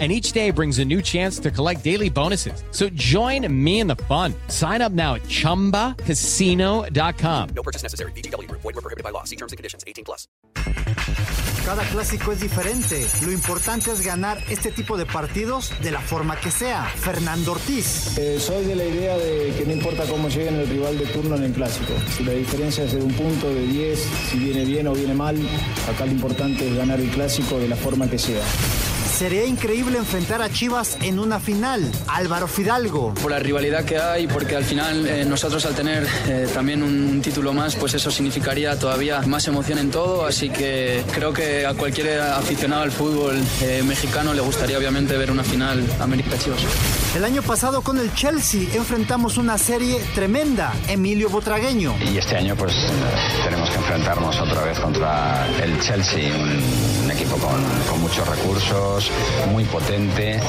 and each day brings a new chance to collect daily bonuses. So join me in the fun. Sign up now at ChumbaCasino.com. No purchase necessary. BGW. Void were prohibited by law. See terms and conditions. 18 plus. Cada clásico es diferente. Lo importante es ganar este tipo de partidos de la forma que sea. Fernando Ortiz. Eh, soy de la idea de que no importa cómo lleguen el rival de turno en el clásico. Si la diferencia es de un punto, de 10, si viene bien o viene mal, acá lo importante es ganar el clásico de la forma que sea. Sería increíble enfrentar a Chivas en una final. Álvaro Fidalgo. Por la rivalidad que hay, porque al final eh, nosotros al tener eh, también un, un, título más, pues eso significaría todavía más emoción en todo. Así que creo que a cualquier aficionado al fútbol eh, mexicano le gustaría obviamente ver una final América-Chivas. El año pasado con el Chelsea enfrentamos una serie tremenda. Emilio Botragueño. Y este año pues tenemos que enfrentarnos otra vez contra el Chelsea, un equipo con, con muchos recursos muy potente.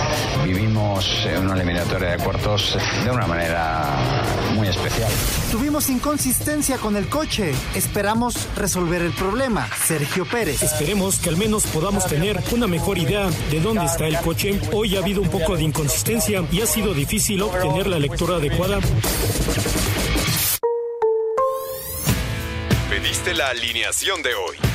Vivimos en una eliminatoria de cuartos de una manera muy especial. Tuvimos inconsistencia con el coche. Esperamos resolver el problema. Sergio Pérez. Esperemos que al menos podamos tener una mejor idea de dónde está el coche. Hoy ha habido un poco de inconsistencia y ha sido difícil obtener la lectura adecuada. Pediste la alineación de hoy.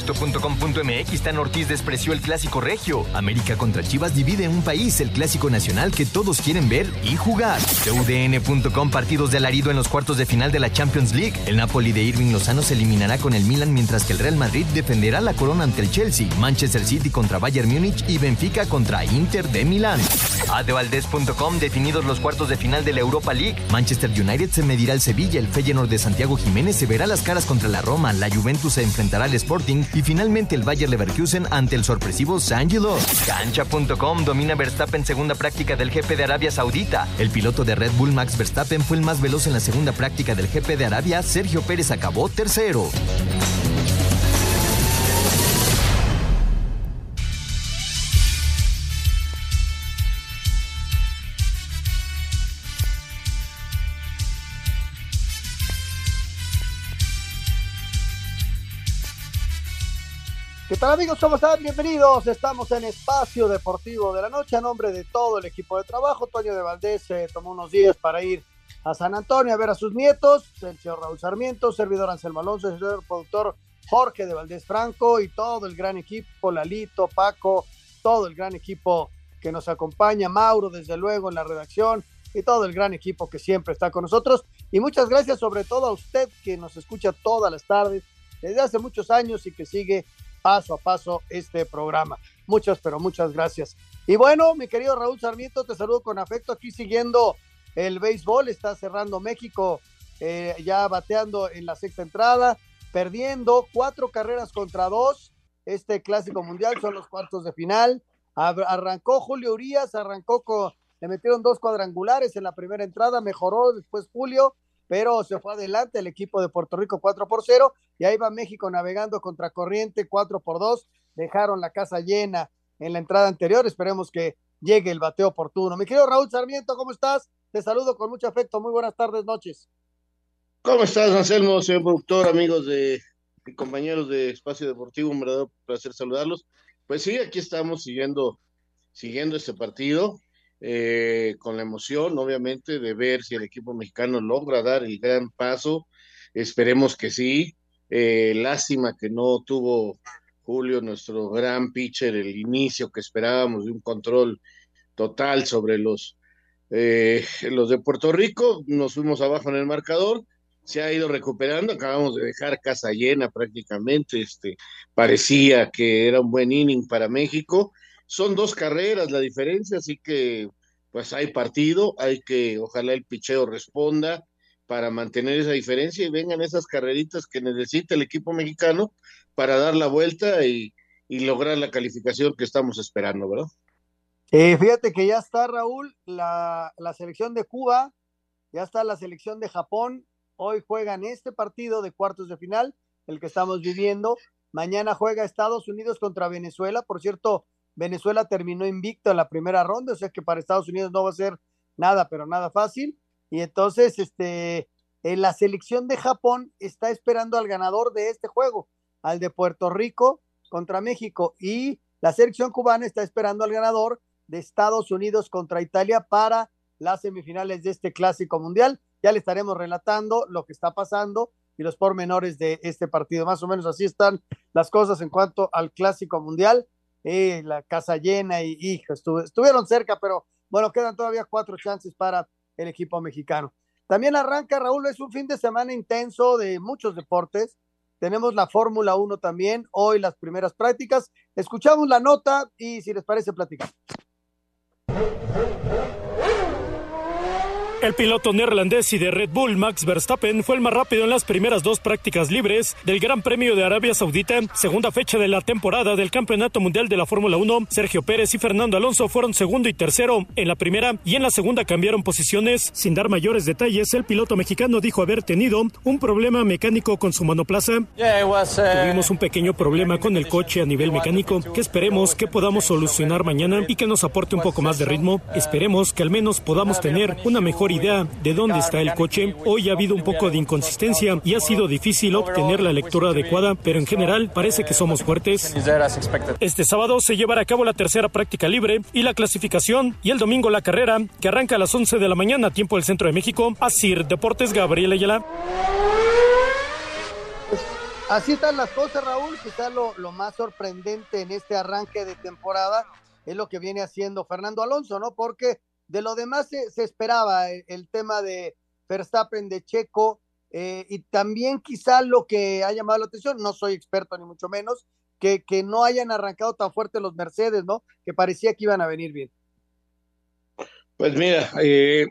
Esto.com.mx Tan Ortiz despreció el clásico regio. América contra Chivas divide un país, el clásico nacional que todos quieren ver y jugar. UDN.com partidos de alarido en los cuartos de final de la Champions League. El Napoli de Irving Lozano se eliminará con el Milan mientras que el Real Madrid defenderá la corona ante el Chelsea, Manchester City contra Bayern Múnich y Benfica contra Inter de Milán. Adevaldez.com definidos los cuartos de final de la Europa League. Manchester United se medirá al Sevilla, el Feyenoord de Santiago Jiménez se verá las caras contra la Roma, la Juventus se enfrentará al Sporting y finalmente el Bayer Leverkusen ante el sorpresivo Sangelo. Cancha.com domina Verstappen segunda práctica del GP de Arabia Saudita. El piloto de Red Bull Max Verstappen fue el más veloz en la segunda práctica del GP de Arabia. Sergio Pérez acabó tercero. Tal amigos? ¿Cómo están? Bienvenidos. Estamos en Espacio Deportivo de la Noche a nombre de todo el equipo de trabajo. Toño de Valdés se tomó unos días para ir a San Antonio a ver a sus nietos. El señor Raúl Sarmiento, servidor Anselmo Alonso, el señor productor Jorge de Valdés Franco y todo el gran equipo, Lalito, Paco, todo el gran equipo que nos acompaña, Mauro desde luego en la redacción y todo el gran equipo que siempre está con nosotros. Y muchas gracias sobre todo a usted que nos escucha todas las tardes desde hace muchos años y que sigue paso a paso este programa. Muchas, pero muchas gracias. Y bueno, mi querido Raúl Sarmiento, te saludo con afecto aquí siguiendo el béisbol. Está cerrando México, eh, ya bateando en la sexta entrada, perdiendo cuatro carreras contra dos. Este clásico mundial son los cuartos de final. Arrancó Julio Urias, arrancó con, le metieron dos cuadrangulares en la primera entrada, mejoró después Julio, pero se fue adelante el equipo de Puerto Rico 4 por 0 y ahí va México navegando contra corriente 4 por 2. Dejaron la casa llena en la entrada anterior. Esperemos que llegue el bateo oportuno. Mi querido Raúl Sarmiento, ¿cómo estás? Te saludo con mucho afecto. Muy buenas tardes, noches. ¿Cómo estás, Anselmo, señor productor, amigos de y compañeros de Espacio Deportivo? Un verdadero placer saludarlos. Pues sí, aquí estamos siguiendo, siguiendo este partido. Eh, con la emoción, obviamente, de ver si el equipo mexicano logra dar el gran paso. Esperemos que sí. Eh, lástima que no tuvo Julio, nuestro gran pitcher, el inicio que esperábamos de un control total sobre los eh, los de Puerto Rico, nos fuimos abajo en el marcador, se ha ido recuperando, acabamos de dejar casa llena prácticamente, este, parecía que era un buen inning para México. Son dos carreras la diferencia, así que pues hay partido, hay que, ojalá el picheo responda para mantener esa diferencia y vengan esas carreritas que necesita el equipo mexicano para dar la vuelta y, y lograr la calificación que estamos esperando, ¿verdad? Eh, fíjate que ya está, Raúl, la, la, selección de Cuba, ya está la selección de Japón. Hoy juegan este partido de cuartos de final, el que estamos viviendo. Mañana juega Estados Unidos contra Venezuela. Por cierto, Venezuela terminó invicto en la primera ronda, o sea que para Estados Unidos no va a ser nada, pero nada fácil. Y entonces, este, en eh, la selección de Japón está esperando al ganador de este juego, al de Puerto Rico contra México. Y la selección cubana está esperando al ganador de Estados Unidos contra Italia para las semifinales de este clásico mundial. Ya le estaremos relatando lo que está pasando y los pormenores de este partido. Más o menos así están las cosas en cuanto al clásico mundial. La casa llena y, hijo, estuvieron cerca, pero bueno, quedan todavía cuatro chances para el equipo mexicano. También arranca, Raúl, es un fin de semana intenso de muchos deportes. Tenemos la Fórmula 1 también, hoy las primeras prácticas. Escuchamos la nota y si les parece, platicamos. El piloto neerlandés y de Red Bull, Max Verstappen, fue el más rápido en las primeras dos prácticas libres del Gran Premio de Arabia Saudita, segunda fecha de la temporada del Campeonato Mundial de la Fórmula 1. Sergio Pérez y Fernando Alonso fueron segundo y tercero en la primera y en la segunda cambiaron posiciones. Sin dar mayores detalles, el piloto mexicano dijo haber tenido un problema mecánico con su monoplaza. Tuvimos un pequeño problema con el coche a nivel mecánico que esperemos que podamos solucionar mañana y que nos aporte un poco más de ritmo. Esperemos que al menos podamos tener una mejor idea de dónde está el coche. Hoy ha habido un poco de inconsistencia y ha sido difícil obtener la lectura adecuada, pero en general parece que somos fuertes. Este sábado se llevará a cabo la tercera práctica libre y la clasificación y el domingo la carrera que arranca a las 11 de la mañana tiempo del centro de México. Asir Deportes Gabriel Ayala. Así están las cosas, Raúl. Quizá lo, lo más sorprendente en este arranque de temporada es lo que viene haciendo Fernando Alonso, ¿no? Porque de lo demás se, esperaba el, tema de Verstappen, de Checo, eh, y también quizá lo que ha llamado la atención, no soy experto ni mucho menos, que, que no hayan arrancado tan fuerte los Mercedes, ¿no? Que parecía que iban a venir bien. Pues mira, eh,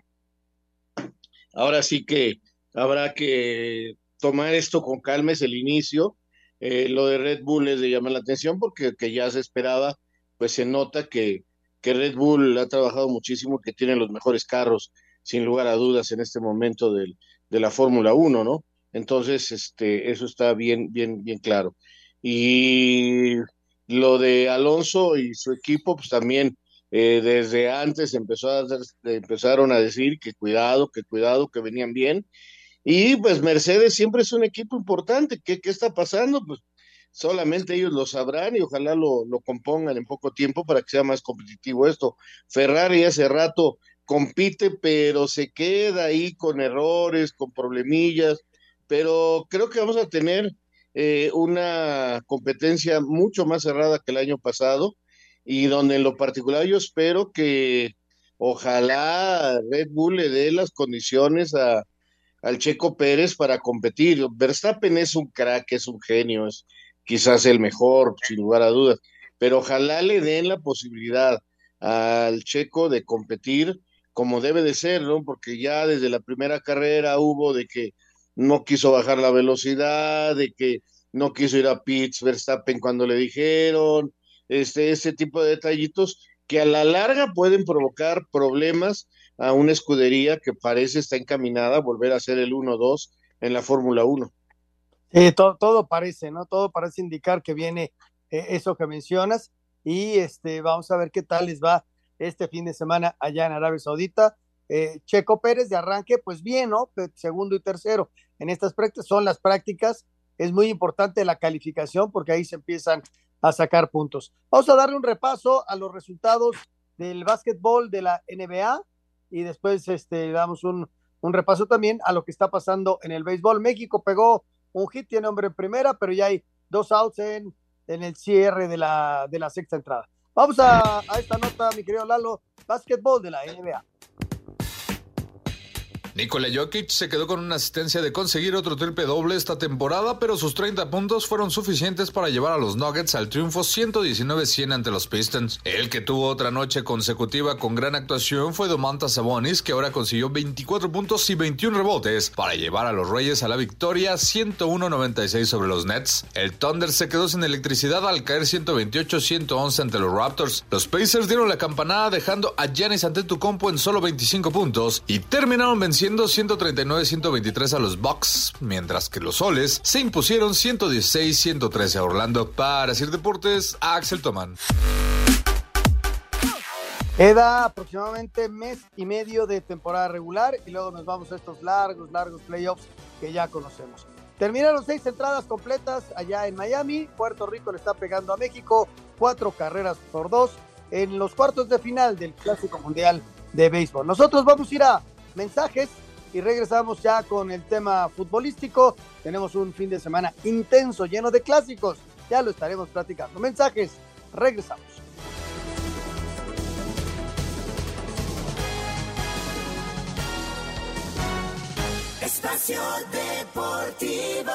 ahora sí que habrá que tomar esto con calma, es el inicio. Eh, lo de Red Bull es de llamar la atención porque que ya se esperaba, pues se nota que, que Red Bull ha trabajado muchísimo, que tiene los mejores carros, sin lugar a dudas, en este momento del, de la Fórmula 1, ¿no? Entonces, este, eso está bien, bien, bien claro. Y lo de Alonso y su equipo, pues también eh, desde antes empezó a, empezaron a decir que cuidado, que cuidado, que venían bien. Y pues Mercedes siempre es un equipo importante. ¿Qué, qué está pasando? Pues solamente ellos lo sabrán y ojalá lo, lo, compongan en poco tiempo para que sea más competitivo esto. Ferrari hace rato compite, pero se queda ahí con errores, con problemillas, pero creo que vamos a tener eh, una competencia mucho más cerrada que el año pasado y donde en lo particular yo espero que ojalá Red Bull le dé las condiciones a, al Checo Pérez para competir. Verstappen es un crack, es un genio, es, quizás el mejor, sin lugar a dudas, pero ojalá le den la posibilidad al checo de competir como debe de ser, ¿no? Porque ya desde la primera carrera hubo de que no quiso bajar la velocidad, de que no quiso ir a Pitts Verstappen cuando le dijeron, este, ese tipo de detallitos que a la larga pueden provocar problemas a una escudería que parece está encaminada a volver a ser el 1-2 en la Fórmula 1. Eh, todo, parece, ¿no? Todo parece indicar que viene eh, eso que mencionas y este, vamos a ver qué tal les va este fin de semana allá en Arabia Saudita. Eh, Checo Pérez de arranque, pues bien, ¿no? Segundo y tercero en estas prácticas son las prácticas. Es muy importante la calificación porque ahí se empiezan a sacar puntos. Vamos a darle un repaso a los resultados del básquetbol de la NBA y después este, damos un, un repaso también a lo que está pasando en el béisbol. México pegó un hit tiene hombre en primera, pero ya hay dos outs en, el cierre de la, de la sexta entrada. Vamos a, a esta nota, mi querido Lalo, básquetbol de la NBA. Nikola Jokic se quedó con una asistencia de conseguir otro triple doble esta temporada, pero sus 30 puntos fueron suficientes para llevar a los Nuggets al triunfo 119-100 ante los Pistons. El que tuvo otra noche consecutiva con gran actuación fue Domantas Sabonis, que ahora consiguió 24 puntos y 21 rebotes para llevar a los Reyes a la victoria 101-96 sobre los Nets. El Thunder se quedó sin electricidad al caer 128-111 ante los Raptors. Los Pacers dieron la campanada dejando a Giannis Antetokounmpo en solo 25 puntos y terminaron venciendo 139-123 a los Bucks, mientras que los Soles se impusieron 116-113 a Orlando. Para Sir Deportes, Axel Tomán. Queda aproximadamente mes y medio de temporada regular y luego nos vamos a estos largos, largos playoffs que ya conocemos. Terminaron seis entradas completas allá en Miami. Puerto Rico le está pegando a México cuatro carreras por dos en los cuartos de final del Clásico Mundial de Béisbol. Nosotros vamos a ir a mensajes y regresamos ya con el tema futbolístico. Tenemos un fin de semana intenso, lleno de clásicos. Ya lo estaremos platicando. Mensajes, regresamos. Espacio Deportivo.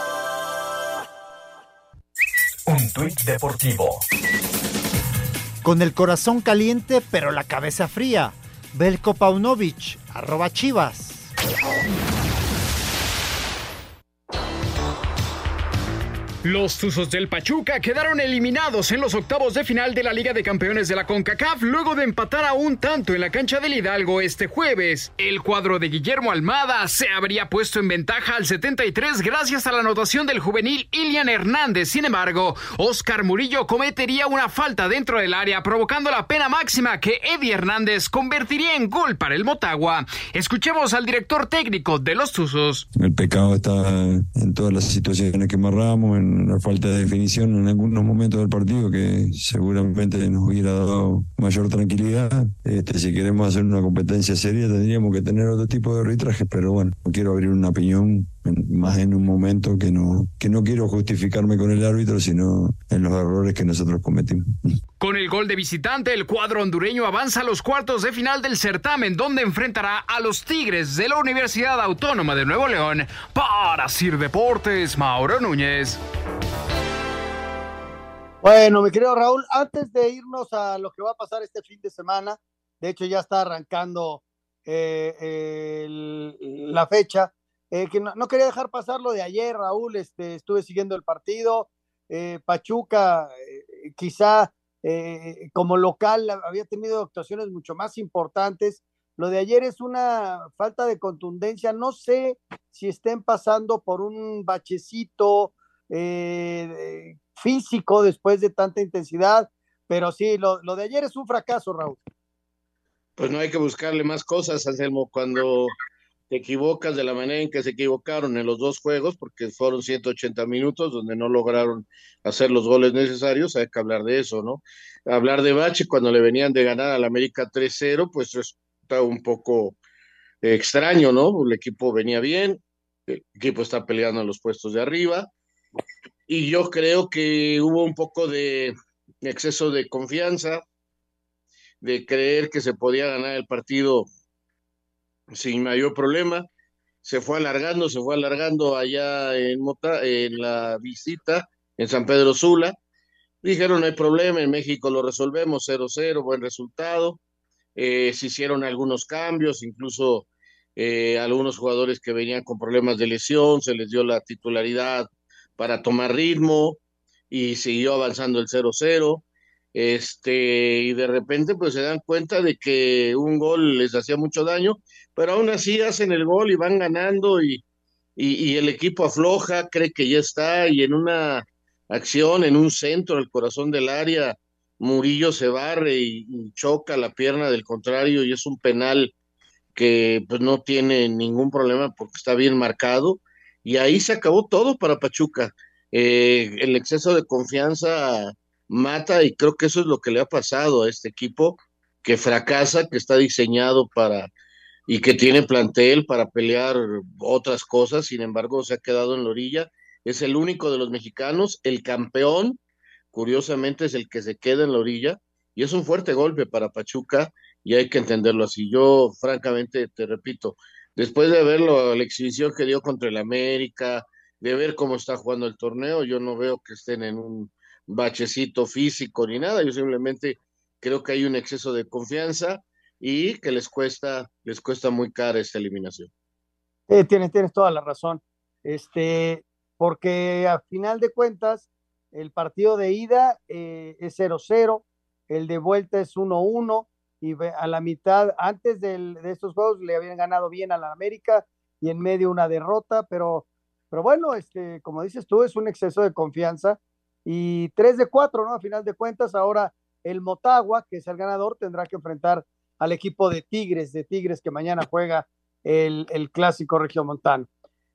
Un tuit deportivo. Con el corazón caliente, pero la cabeza fría. Belko Paunovic, arroba chivas. Los Tuzos del Pachuca quedaron eliminados en los octavos de final de la Liga de Campeones de la CONCACAF luego de empatar a un tanto en la cancha del Hidalgo este jueves. El cuadro de Guillermo Almada se habría puesto en ventaja al 73 gracias a la anotación del juvenil Ilian Hernández. Sin embargo, Oscar Murillo cometería una falta dentro del área provocando la pena máxima que Eddie Hernández convertiría en gol para el Motagua. Escuchemos al director técnico de los Tuzos. El pecado está en todas las situaciones que amarramos, en la falta de definición en algunos momentos del partido que seguramente nos hubiera dado mayor tranquilidad. Este, si queremos hacer una competencia seria tendríamos que tener otro tipo de arbitraje, pero bueno, no quiero abrir una opinión más en un momento que no, que no quiero justificarme con el árbitro, sino en los errores que nosotros cometimos. Con el gol de visitante, el cuadro hondureño avanza a los cuartos de final del certamen, donde enfrentará a los Tigres de la Universidad Autónoma de Nuevo León. Para Sir Deportes, Mauro Núñez. Bueno, mi querido Raúl, antes de irnos a lo que va a pasar este fin de semana, de hecho ya está arrancando eh, el, la fecha, eh, que no, quería dejar pasar lo de ayer, Raúl, este, estuve siguiendo el partido, eh, Pachuca eh, quizá como local había tenido actuaciones mucho más importantes, lo de ayer es una falta de contundencia, no sé si estén pasando por un bachecito físico después de tanta intensidad, pero sí, lo, lo de ayer es un fracaso, Raúl. Pues no hay que buscarle más cosas, Anselmo, cuando te equivocas de la manera en que se equivocaron en los dos juegos, porque fueron 180 minutos donde no lograron hacer los goles necesarios, hay que hablar de eso, ¿no? Hablar de Bache cuando le venían de ganar al América 3-0, pues resulta un poco extraño, ¿no? El equipo venía bien, el equipo está peleando en los puestos de arriba, y yo creo que hubo un poco de exceso de confianza, de creer que se podía ganar el partido sin mayor problema. Se fue alargando, se fue alargando allá en, Mota, en la visita en San Pedro Sula. Dijeron, no hay problema, en México lo resolvemos 0-0, buen resultado. Eh, se hicieron algunos cambios, incluso eh, algunos jugadores que venían con problemas de lesión, se les dio la titularidad para tomar ritmo y siguió avanzando el 0-0 este, y de repente pues se dan cuenta de que un gol les hacía mucho daño, pero aún así hacen el gol y van ganando y, y, el equipo afloja, cree que ya está y en una acción, en un centro, el corazón del área, Murillo se barre y, y choca la pierna del contrario y es un penal que pues no tiene ningún problema porque está bien marcado y ahí se acabó todo para Pachuca. Eh, el exceso de confianza mata y creo que eso es lo que le ha pasado a este equipo que fracasa, que está diseñado para y que tiene plantel para pelear otras cosas, sin embargo se ha quedado en la orilla, es el único de los mexicanos, el campeón, curiosamente es el que se queda en la orilla y es un fuerte golpe para Pachuca y hay que entenderlo así. Yo francamente te repito, después de verlo, la exhibición que dio contra el América, de ver cómo está jugando el torneo, yo no veo que estén en un bachecito físico ni nada, yo simplemente creo que hay un exceso de confianza y que les cuesta, les cuesta muy cara esta eliminación. Eh, tienes, tienes toda la razón. Este, porque a final de cuentas, el partido de ida eh, es 0-0, el de vuelta es 1-1, y a la mitad, antes de estos juegos, le habían ganado bien a la América y en medio una derrota, pero, pero bueno, este, como dices tú, es un exceso de confianza y 3 de 4, ¿no? A final de cuentas, ahora el Motagua, que es el ganador, tendrá que enfrentar al equipo de Tigres, de Tigres que mañana juega el, el clásico regiomontano.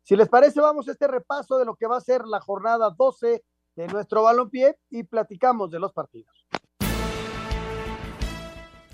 Si les parece, vamos a este repaso de lo que va a ser la jornada 12 de nuestro balompié y platicamos de los partidos.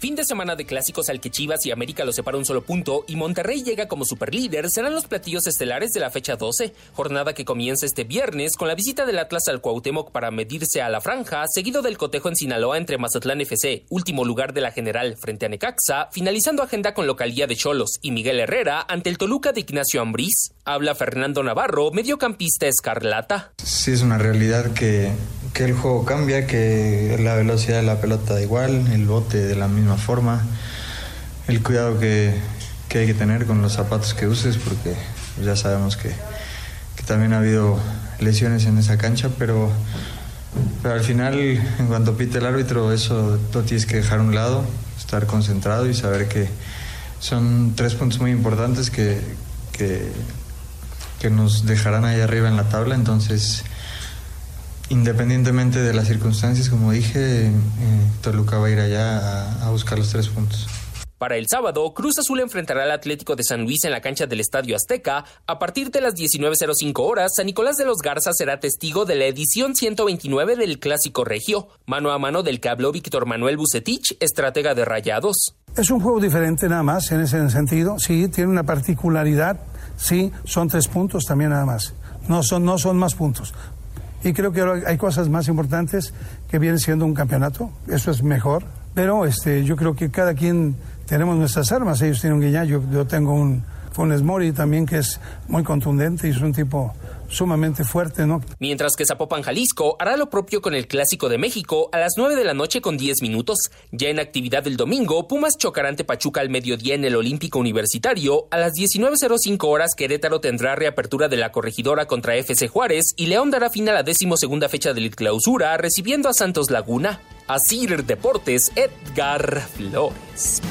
Fin de semana de clásicos al que Chivas y América lo separa un solo punto y Monterrey llega como superlíder serán los platillos estelares de la fecha 12, jornada que comienza este viernes con la visita del Atlas al Cuauhtémoc para medirse a la franja, seguido del cotejo en Sinaloa entre Mazatlán FC, último lugar de la general frente a Necaxa, finalizando agenda con localía de Cholos y Miguel Herrera ante el Toluca de Ignacio Ambriz. Habla Fernando Navarro, mediocampista escarlata. Sí, es una realidad que que el juego cambia, que la velocidad de la pelota da igual, el bote de la misma forma, el cuidado que, que hay que tener con los zapatos que uses, porque ya sabemos que, que, también ha habido lesiones en esa cancha, pero, pero al final, en cuanto pite el árbitro, eso lo tienes que dejar un lado, estar concentrado y saber que son tres puntos muy importantes que, que, que nos dejarán ahí arriba en la tabla, entonces independientemente de las circunstancias, como dije, eh, Toluca va a ir allá a, a, buscar los tres puntos. Para el sábado, Cruz Azul enfrentará al Atlético de San Luis en la cancha del Estadio Azteca. A partir de las 19.05 horas, San Nicolás de los Garza será testigo de la edición 129 del Clásico Regio, mano a mano del que habló Víctor Manuel Bucetich, estratega de Rayados. Es un juego diferente nada más en ese sentido. Sí, tiene una particularidad. Sí, son tres puntos también nada más. No son, no son más puntos. Y creo que hay cosas más importantes que vienen siendo un campeonato. Eso es mejor. Pero este, yo creo que cada quien tenemos nuestras armas. Ellos tienen un guiñac, yo, yo tengo un Funes Mori también que es muy contundente y es un tipo sumamente fuerte, ¿no? Mientras que Zapopan, Jalisco, hará lo propio con el Clásico de México a las 9 de la noche con 10 minutos. Ya en actividad del domingo, Pumas chocará ante Pachuca al mediodía en el Olímpico Universitario. A las 19.05 horas, Querétaro tendrá reapertura de la corregidora contra FC Juárez y León dará fin a la decimosegunda fecha del clausura, recibiendo a Santos Laguna. Asir Deportes, Edgar Flores.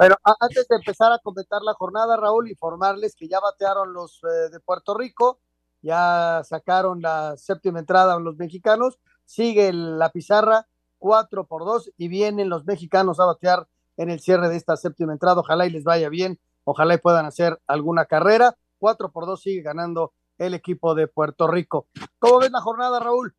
Bueno, antes de empezar a comentar la jornada, Raúl, informarles que ya batearon los eh, de Puerto Rico, ya sacaron la séptima entrada los mexicanos, sigue la pizarra 4 por 2 y vienen los mexicanos a batear en el cierre de esta séptima entrada. Ojalá y les vaya bien, ojalá y puedan hacer alguna carrera. 4 por 2 sigue ganando el equipo de Puerto Rico. ¿Cómo ves la jornada, Raúl?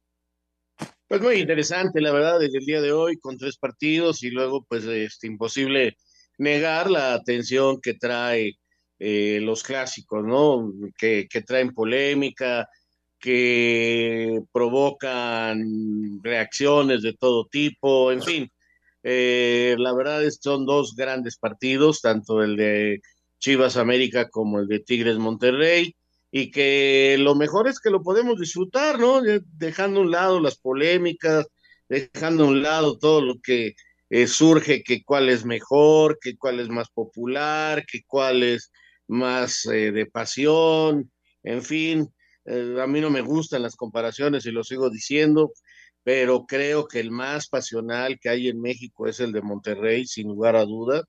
Pues muy interesante, la verdad, desde el día de hoy, con tres partidos y luego, pues, este, imposible negar la atención que trae eh, los clásicos, ¿no? Que, que, traen polémica, que provocan reacciones de todo tipo, en fin. Eh, la verdad es que son dos grandes partidos, tanto el de Chivas América como el de Tigres Monterrey, y que lo mejor es que lo podemos disfrutar, ¿no? Dejando a un lado las polémicas, dejando a un lado todo lo que eh, surge que cuál es mejor, que cuál es más popular, que cuál es más eh, de pasión, en fin, eh, a mí no me gustan las comparaciones y lo sigo diciendo, pero creo que el más pasional que hay en México es el de Monterrey, sin lugar a duda.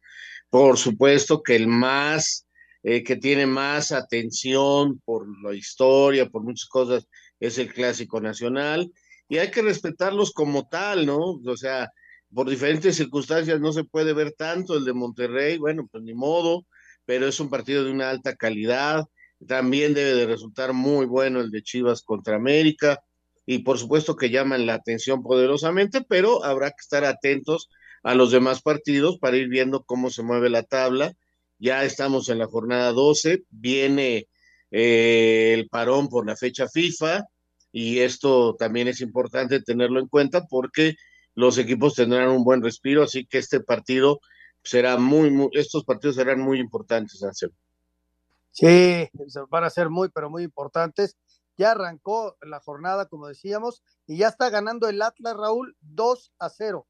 Por supuesto que el más, que tiene más atención por la historia, por muchas cosas, es el Clásico Nacional, y hay que respetarlos como tal, ¿no? O sea, por diferentes circunstancias no se puede ver tanto el de Monterrey, bueno, pues ni modo, pero es un partido de una alta calidad. También debe de resultar muy bueno el de Chivas contra América y por supuesto que llaman la atención poderosamente, pero habrá que estar atentos a los demás partidos para ir viendo cómo se mueve la tabla. Ya estamos en la jornada 12, viene eh, el parón por la fecha FIFA y esto también es importante tenerlo en cuenta porque los equipos tendrán un buen respiro, así que este partido será muy, estos partidos serán muy importantes, Anselmo. Sí, van a ser muy, pero muy importantes. Ya arrancó la jornada, como decíamos, y ya está ganando el Atlas, Raúl, 2 a 0.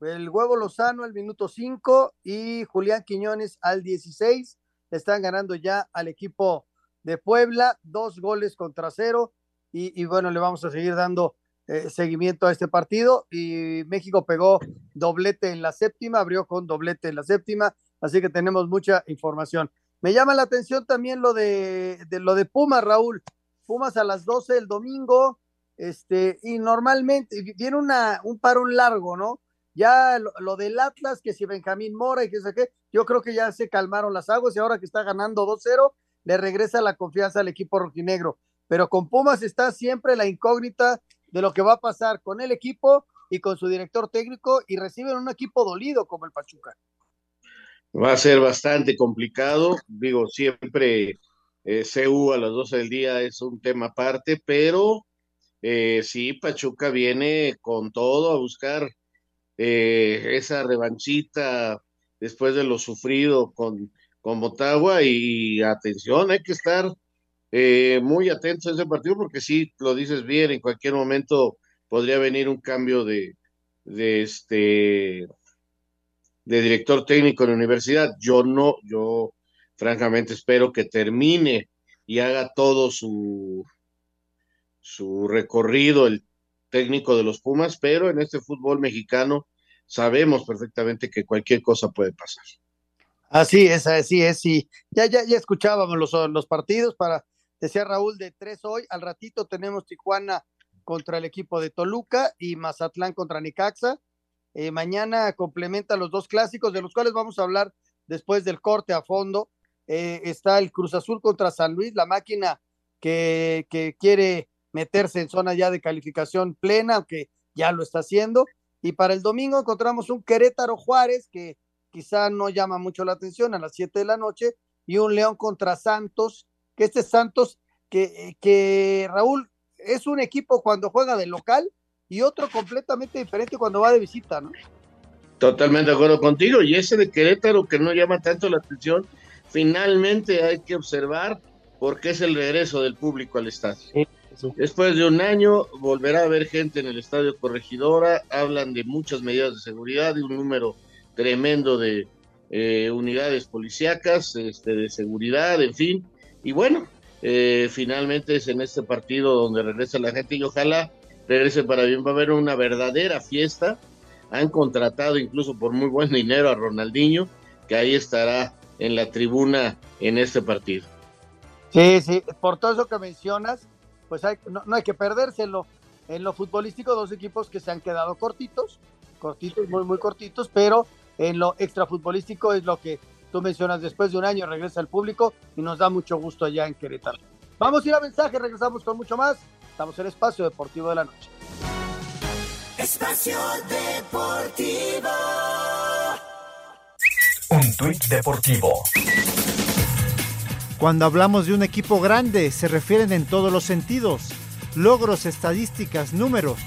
El huevo Lozano al minuto 5 y Julián Quiñones al 16. Están ganando ya al equipo de Puebla, dos goles contra cero. Y bueno, le vamos a seguir dando eh, seguimiento a este partido. Y México pegó doblete en la séptima, abrió con doblete en la séptima. Así que tenemos mucha información. Me llama la atención también lo de, lo de Pumas, Raúl. Pumas a las 12 el domingo, este, y normalmente viene una, un parón largo, ¿no? Ya lo, lo, del Atlas, que si Benjamín Mora y que sé qué, yo creo que ya se calmaron las aguas y ahora que está ganando 2-0, le regresa la confianza al equipo rojinegro. Pero con Pumas está siempre la incógnita de lo que va a pasar con el equipo y con su director técnico y reciben un equipo dolido como el Pachuca. Va a ser bastante complicado, digo, siempre eh, CU a las 12 del día es un tema aparte, pero eh, sí, Pachuca viene con todo a buscar eh, esa revanchita después de lo sufrido con, con Motagua y atención, hay que estar eh, muy atentos a ese partido porque sí, lo dices bien, en cualquier momento podría venir un cambio de, de este de director técnico en la universidad. Yo no, yo francamente espero que termine y haga todo su, su recorrido el técnico de los Pumas, pero en este fútbol mexicano sabemos perfectamente que cualquier cosa puede pasar. Así es, así es, y ya, ya, ya escuchábamos los, los partidos para, decía Raúl, de tres hoy, al ratito tenemos Tijuana contra el equipo de Toluca y Mazatlán contra Nicaxa. Eh, mañana complementa los dos clásicos, de los cuales vamos a hablar después del corte a fondo. Eh, está el Cruz Azul contra San Luis, la máquina que, que, quiere meterse en zona ya de calificación plena, aunque ya lo está haciendo. Y para el domingo encontramos un Querétaro Juárez que quizá no llama mucho la atención a las 7 de la noche, y un León contra Santos, que este Santos, que, que Raúl es un equipo cuando juega de local y otro completamente diferente cuando va de visita, ¿no? Totalmente de acuerdo contigo. Y ese de Querétaro que no llama tanto la atención, finalmente hay que observar porque es el regreso del público al estadio. Sí, sí. Después de un año volverá a haber gente en el estadio Corregidora, hablan de muchas medidas de seguridad, de un número tremendo de eh, unidades policíacas, este, de seguridad, en fin. Y bueno, eh, finalmente es en este partido donde regresa la gente y ojalá regrese para bien. Va a haber una verdadera fiesta. Han contratado incluso por muy buen dinero a Ronaldinho, que ahí estará en la tribuna en este partido. Sí, sí, por todo eso que mencionas, pues hay, no, no, hay que perdérselo. En lo futbolístico, dos equipos que se han quedado cortitos, cortitos, muy, muy cortitos, pero en lo extrafutbolístico es lo que tú mencionas, después de un año regresa el público y nos da mucho gusto allá en Querétaro. Vamos a ir a mensaje, regresamos con mucho más. Estamos en Espacio Deportivo de la Noche. Espacio Deportivo. Un tuit deportivo. Cuando hablamos de un equipo grande, se refieren en todos los sentidos. Logros, estadísticas, números.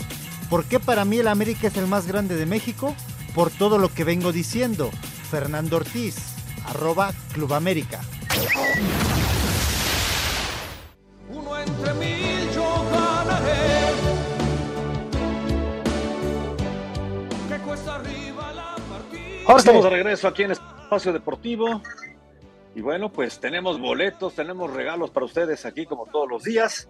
¿Por qué para mí el América es el más grande de México? Por todo lo que vengo diciendo. Fernando Ortiz, arroba Club América. Uno entre mil yo ganaré. Que cuesta arriba la partida. Ahora estamos de regreso aquí en Espacio Deportivo. Y bueno, pues tenemos boletos, tenemos regalos para ustedes aquí como todos los días.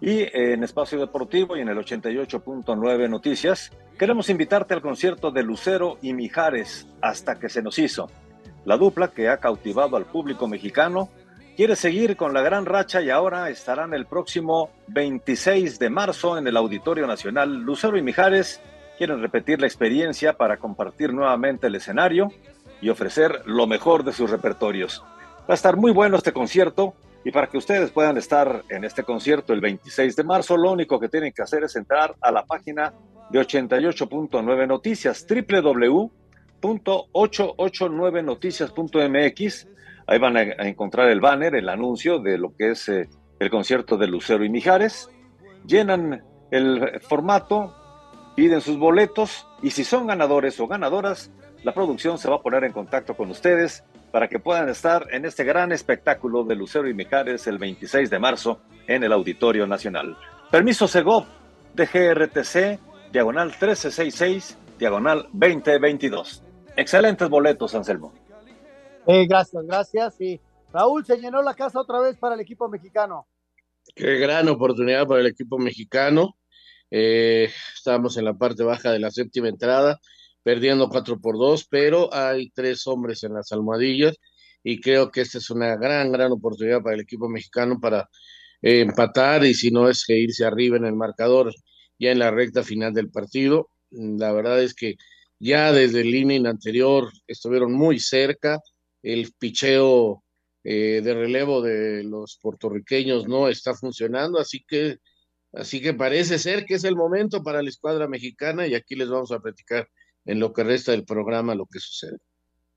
Y en Espacio Deportivo y en el 88.9 Noticias, queremos invitarte al concierto de Lucero y Mijares, Hasta que se nos hizo. La dupla que ha cautivado al público mexicano quiere seguir con la gran racha y ahora estarán el próximo 26 de marzo en el Auditorio Nacional. Lucero y Mijares quieren repetir la experiencia para compartir nuevamente el escenario y ofrecer lo mejor de sus repertorios. Va a estar muy bueno este concierto y para que ustedes puedan estar en este concierto el 26 de marzo, lo único que tienen que hacer es entrar a la página de 88.9 Noticias, www.889noticias.mx. Ahí van a, encontrar el banner, el anuncio de lo que es eh, el concierto de Lucero y Mijares. Llenan el formato, piden sus boletos y si son ganadores o ganadoras, la producción se va a poner en contacto con ustedes para que puedan estar en este gran espectáculo de Lucero y Mijares el 26 de marzo en el Auditorio Nacional. Permiso Segov de GRTC, diagonal 1366, diagonal 2022. Excelentes boletos, Anselmo. Eh, gracias, gracias. Y Raúl, se llenó la casa otra vez para el equipo mexicano. Qué gran oportunidad para el equipo mexicano. Eh, estábamos en la parte baja de la séptima entrada, perdiendo 4 por 2, pero hay tres hombres en las almohadillas y creo que esta es una gran, gran oportunidad para el equipo mexicano para eh, empatar y si no es que irse arriba en el marcador ya en la recta final del partido. La verdad es que ya desde el inning anterior estuvieron muy cerca, el picheo eh, de relevo de los puertorriqueños no está funcionando, así que, así que parece ser que es el momento para la escuadra mexicana y aquí les vamos a platicar en lo que resta del programa lo que sucede.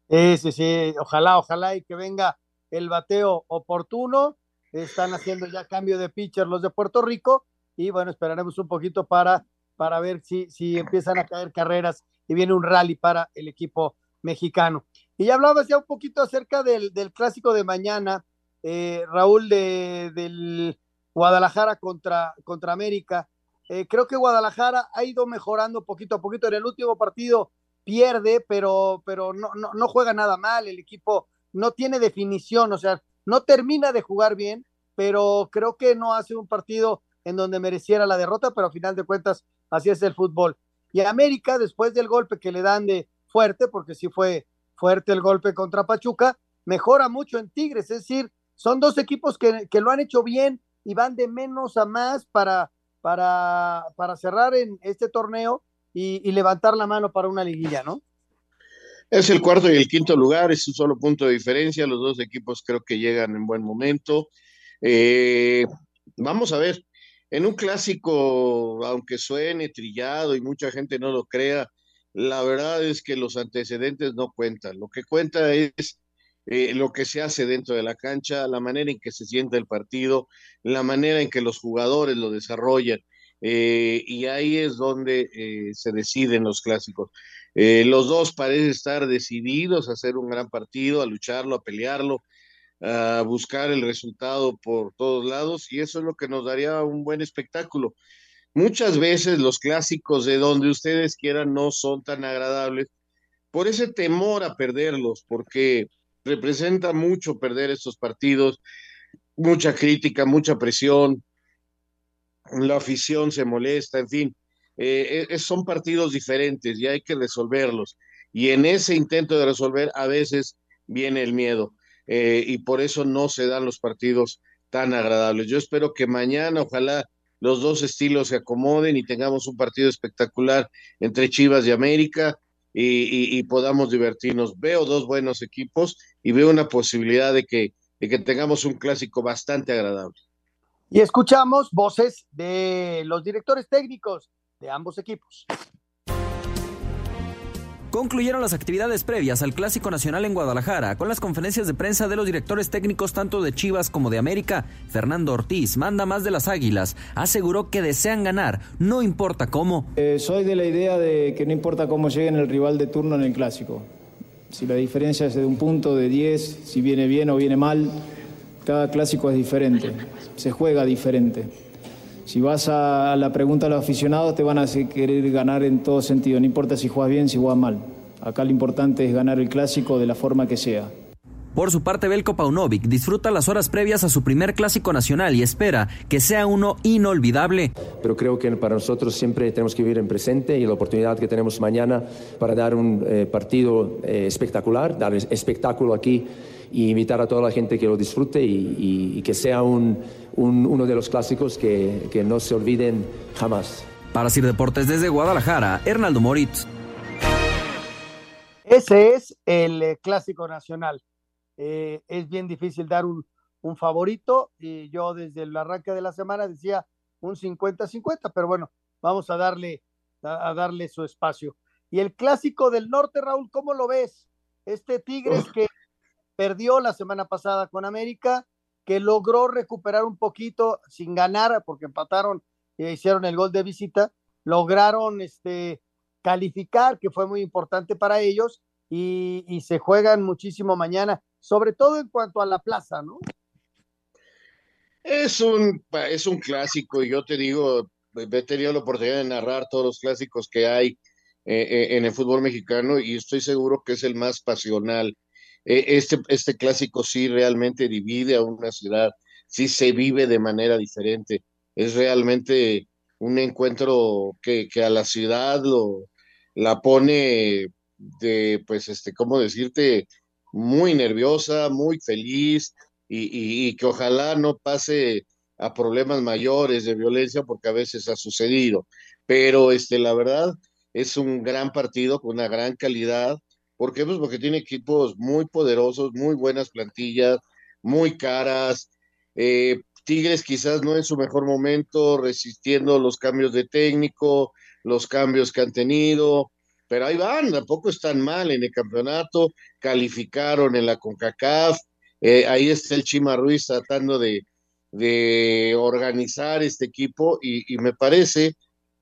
Sí, sí, ojalá, ojalá y que venga el bateo oportuno. Están haciendo ya cambio de pitcher los de Puerto Rico y bueno, esperaremos un poquito para, para ver si, si empiezan a caer carreras y viene un rally para el equipo mexicano. Y ya hablabas ya un poquito acerca del, del clásico de mañana, eh, Raúl, de, del Guadalajara contra, contra América. Eh, creo que Guadalajara ha ido mejorando poquito a poquito. En el último partido pierde, pero, pero no, no, no juega nada mal. El equipo no tiene definición, o sea, no termina de jugar bien, pero creo que no hace un partido en donde mereciera la derrota, pero a final de cuentas así es el fútbol. Y América, después del golpe que le dan de fuerte, porque sí fue fuerte el golpe contra Pachuca, mejora mucho en Tigres, es decir, son dos equipos que, que lo han hecho bien y van de menos a más para, para, para cerrar en este torneo y, y levantar la mano para una liguilla, ¿no? Es el cuarto y el quinto lugar, es un solo punto de diferencia. Los dos equipos creo que llegan en buen momento. Eh, vamos a ver, en un clásico, aunque suene trillado y mucha gente no lo crea, la verdad es que los antecedentes no cuentan. Lo que cuenta es eh, lo que se hace dentro de la cancha, la manera en que se siente el partido, la manera en que los jugadores lo desarrollan. Eh, y ahí es donde eh, se deciden los clásicos. Los dos parecen estar decididos a hacer un gran partido, a lucharlo, a pelearlo, a buscar el resultado por todos lados y eso es lo que nos daría un buen espectáculo. Muchas veces los clásicos de donde ustedes quieran no son tan agradables por ese temor a perderlos, porque representa mucho perder estos partidos, mucha crítica, mucha presión, la afición se molesta, en fin, eh, eh, son partidos diferentes y hay que resolverlos. Y en ese intento de resolver a veces viene el miedo eh, y por eso no se dan los partidos tan agradables. Yo espero que mañana, ojalá los dos estilos se acomoden y tengamos un partido espectacular entre Chivas y América y, y podamos divertirnos. Veo dos buenos equipos y veo una posibilidad de que, de que tengamos un clásico bastante agradable. Y escuchamos voces de los directores técnicos de ambos equipos. Concluyeron las actividades previas al Clásico Nacional en Guadalajara con las conferencias de prensa de los directores técnicos tanto de Chivas como de América. Fernando Ortiz, manda más de las Águilas, aseguró que desean ganar, no importa cómo. Eh, soy de la idea de que no importa cómo lleguen el rival de turno en el Clásico. Si la diferencia es de un punto, de 10, si viene bien o viene mal, cada clásico es diferente, se juega diferente. Si vas a la pregunta a los aficionados, te van a querer ganar en todo sentido, no importa si juegas bien, si juegas mal. Acá lo importante es ganar el clásico de la forma que sea. Por su parte, Belko Paunovic disfruta las horas previas a su primer clásico nacional y espera que sea uno inolvidable. Pero creo que para nosotros siempre tenemos que vivir en presente y la oportunidad que tenemos mañana para dar un eh, partido eh, espectacular, dar espectáculo aquí y invitar a toda la gente que lo disfrute y, y, y que sea un, un, uno de los clásicos que, que, no se olviden jamás. Para Sir Deportes desde Guadalajara, Hernaldo Moritz. Ese es el eh, clásico nacional. Eh, es bien difícil dar un, un, favorito y yo desde el arranque de la semana decía un 50-50, pero bueno, vamos a darle, a, a darle su espacio. Y el clásico del norte, Raúl, ¿cómo lo ves? Este Tigres que perdió la semana pasada con América, que logró recuperar un poquito sin ganar, porque empataron e hicieron el gol de visita, lograron este, calificar, que fue muy importante para ellos, y, se juegan muchísimo mañana, sobre todo en cuanto a la plaza, ¿no? Es un, es un clásico y yo te digo, he tenido la oportunidad de narrar todos los clásicos que hay eh, eh, en el fútbol mexicano y estoy seguro que es el más pasional. Eh, este, este clásico sí realmente divide a una ciudad, sí se vive de manera diferente. Es realmente un encuentro que, que a la ciudad lo, la pone de, pues, este, ¿cómo decirte? Muy nerviosa, muy feliz, y, que ojalá no pase a problemas mayores de violencia porque a veces ha sucedido. Pero este, la verdad es un gran partido con una gran calidad. ¿Por qué? Pues porque tiene equipos muy poderosos, muy buenas plantillas, muy caras. Eh, Tigres quizás no en su mejor momento, resistiendo los cambios de técnico, los cambios que han tenido, pero ahí van, tampoco están mal en el campeonato, calificaron en la CONCACAF, eh, ahí está el Chima Ruiz tratando de, organizar este equipo y, me parece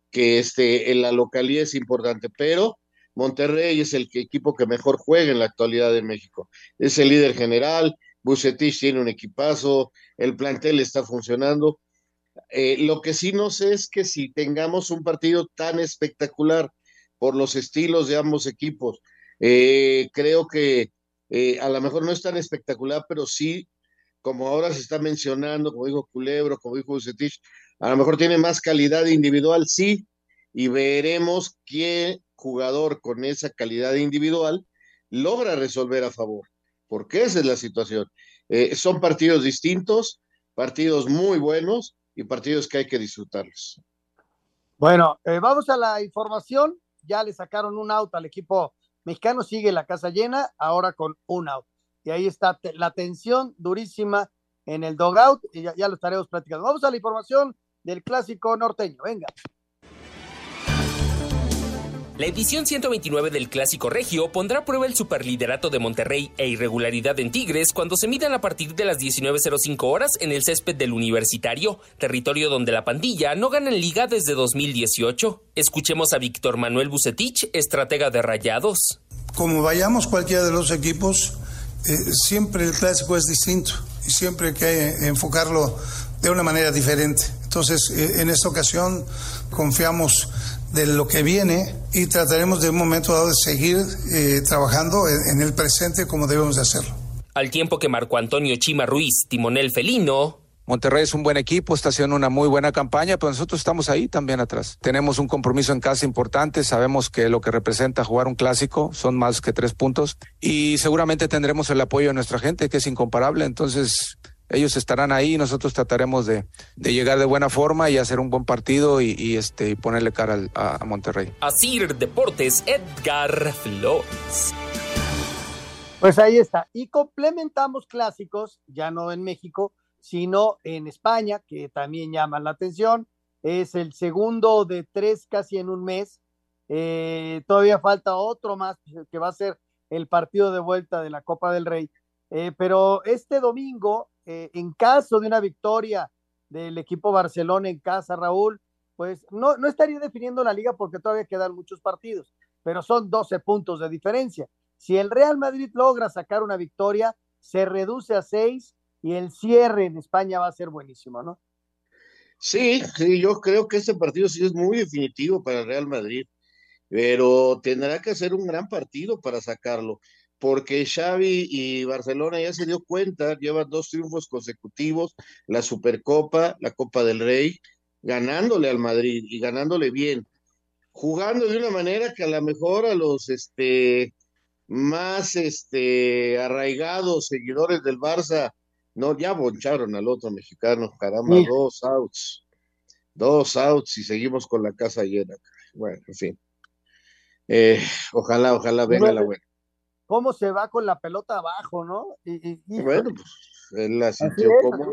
que este, en la localidad es importante, pero Monterrey es el equipo que mejor juega en la actualidad de México. Es el líder general, Bucetich tiene un equipazo, el plantel está funcionando. Eh, lo que sí no sé es que si tengamos un partido tan espectacular por los estilos de ambos equipos, eh, creo que eh, a lo mejor no es tan espectacular, pero sí, como ahora se está mencionando, como dijo Culebro, como dijo Bucetich, a lo mejor tiene más calidad individual, sí, y veremos qué jugador con esa calidad individual logra resolver a favor, porque esa es la situación. Eh, son partidos distintos, partidos muy buenos y partidos que hay que disfrutarlos. Bueno, eh, vamos a la información. Ya le sacaron un out al equipo Mexicano sigue la casa llena, ahora con un out. Y ahí está la tensión durísima en el dogout y ya, ya lo estaremos platicando. Vamos a la información del clásico norteño. Venga. La edición 129 del Clásico Regio pondrá a prueba el superliderato de Monterrey e irregularidad en Tigres cuando se midan a partir de las 19.05 horas en el césped del Universitario, territorio donde la pandilla no gana en liga desde 2018. Escuchemos a Víctor Manuel Bucetich, estratega de Rayados. Como vayamos cualquiera de los equipos, eh, siempre el clásico es distinto y siempre hay que enfocarlo de una manera diferente. Entonces, eh, en esta ocasión confiamos de lo que viene y trataremos de un momento dado de seguir eh, trabajando en, el presente como debemos de hacerlo. Al tiempo que Marco Antonio Chima Ruiz, timonel felino, Monterrey es un buen equipo, está haciendo una muy buena campaña, pero nosotros estamos ahí también atrás. Tenemos un compromiso en casa importante, sabemos que lo que representa jugar un clásico son más que tres puntos y seguramente tendremos el apoyo de nuestra gente, que es incomparable. Entonces, ellos estarán ahí y nosotros trataremos de, llegar de buena forma y hacer un buen partido y, este, ponerle cara a, Monterrey. Asir Deportes, Edgar Flores. Pues ahí está. Y complementamos clásicos, ya no en México, sino en España, que también llama la atención. Es el segundo de tres casi en un mes. Eh, todavía falta otro más, que va a ser el partido de vuelta de la Copa del Rey. Eh, pero este domingo eh, en caso de una victoria del equipo Barcelona en casa, Raúl, pues no, no estaría definiendo la liga porque todavía quedan muchos partidos, pero son 12 puntos de diferencia. Si el Real Madrid logra sacar una victoria, se reduce a 6 y el cierre en España va a ser buenísimo, ¿no? Sí, sí, yo creo que este partido sí es muy definitivo para el Real Madrid, pero tendrá que hacer un gran partido para sacarlo porque Xavi y Barcelona ya se dio cuenta, llevan dos triunfos consecutivos, la Supercopa, la Copa del Rey, ganándole al Madrid y ganándole bien, jugando de una manera que a lo mejor a los este más este arraigados seguidores del Barça no ya boncharon al otro mexicano, caramba, dos outs. Dos outs y seguimos con la casa llena. Bueno, en fin. Eh, ojalá, ojalá venga la buena cómo se va con la pelota abajo, ¿no? Y, bueno, pues él la sintió como.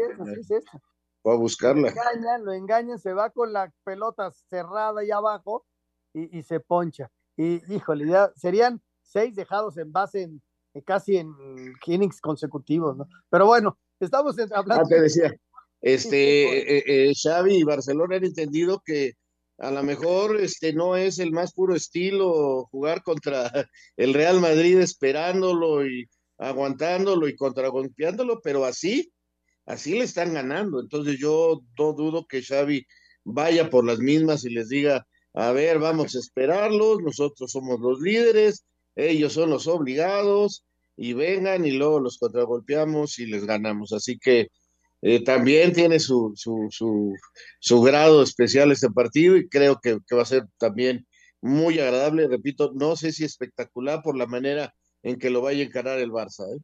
Va a buscarla. Lo engañan, lo engañan, se va con la pelota cerrada ahí abajo y, se poncha. Y híjole, ya serían seis dejados en base en, casi en innings consecutivos, ¿no? Pero bueno, estamos hablando. Ah, te decía, este, eh, eh, Xavi y Barcelona han entendido que a lo mejor este no es el más puro estilo jugar contra el Real Madrid esperándolo y aguantándolo y contragolpeándolo, pero así, así le están ganando. Entonces yo no dudo que Xavi vaya por las mismas y les diga, a ver, vamos a esperarlos, nosotros somos los líderes, ellos son los obligados, y vengan y luego los contragolpeamos y les ganamos. Así que eh, también tiene su, su, su, su, grado especial este partido y creo que, que, va a ser también muy agradable. Repito, no sé si espectacular por la manera en que lo vaya a encarar el Barça. ¿eh?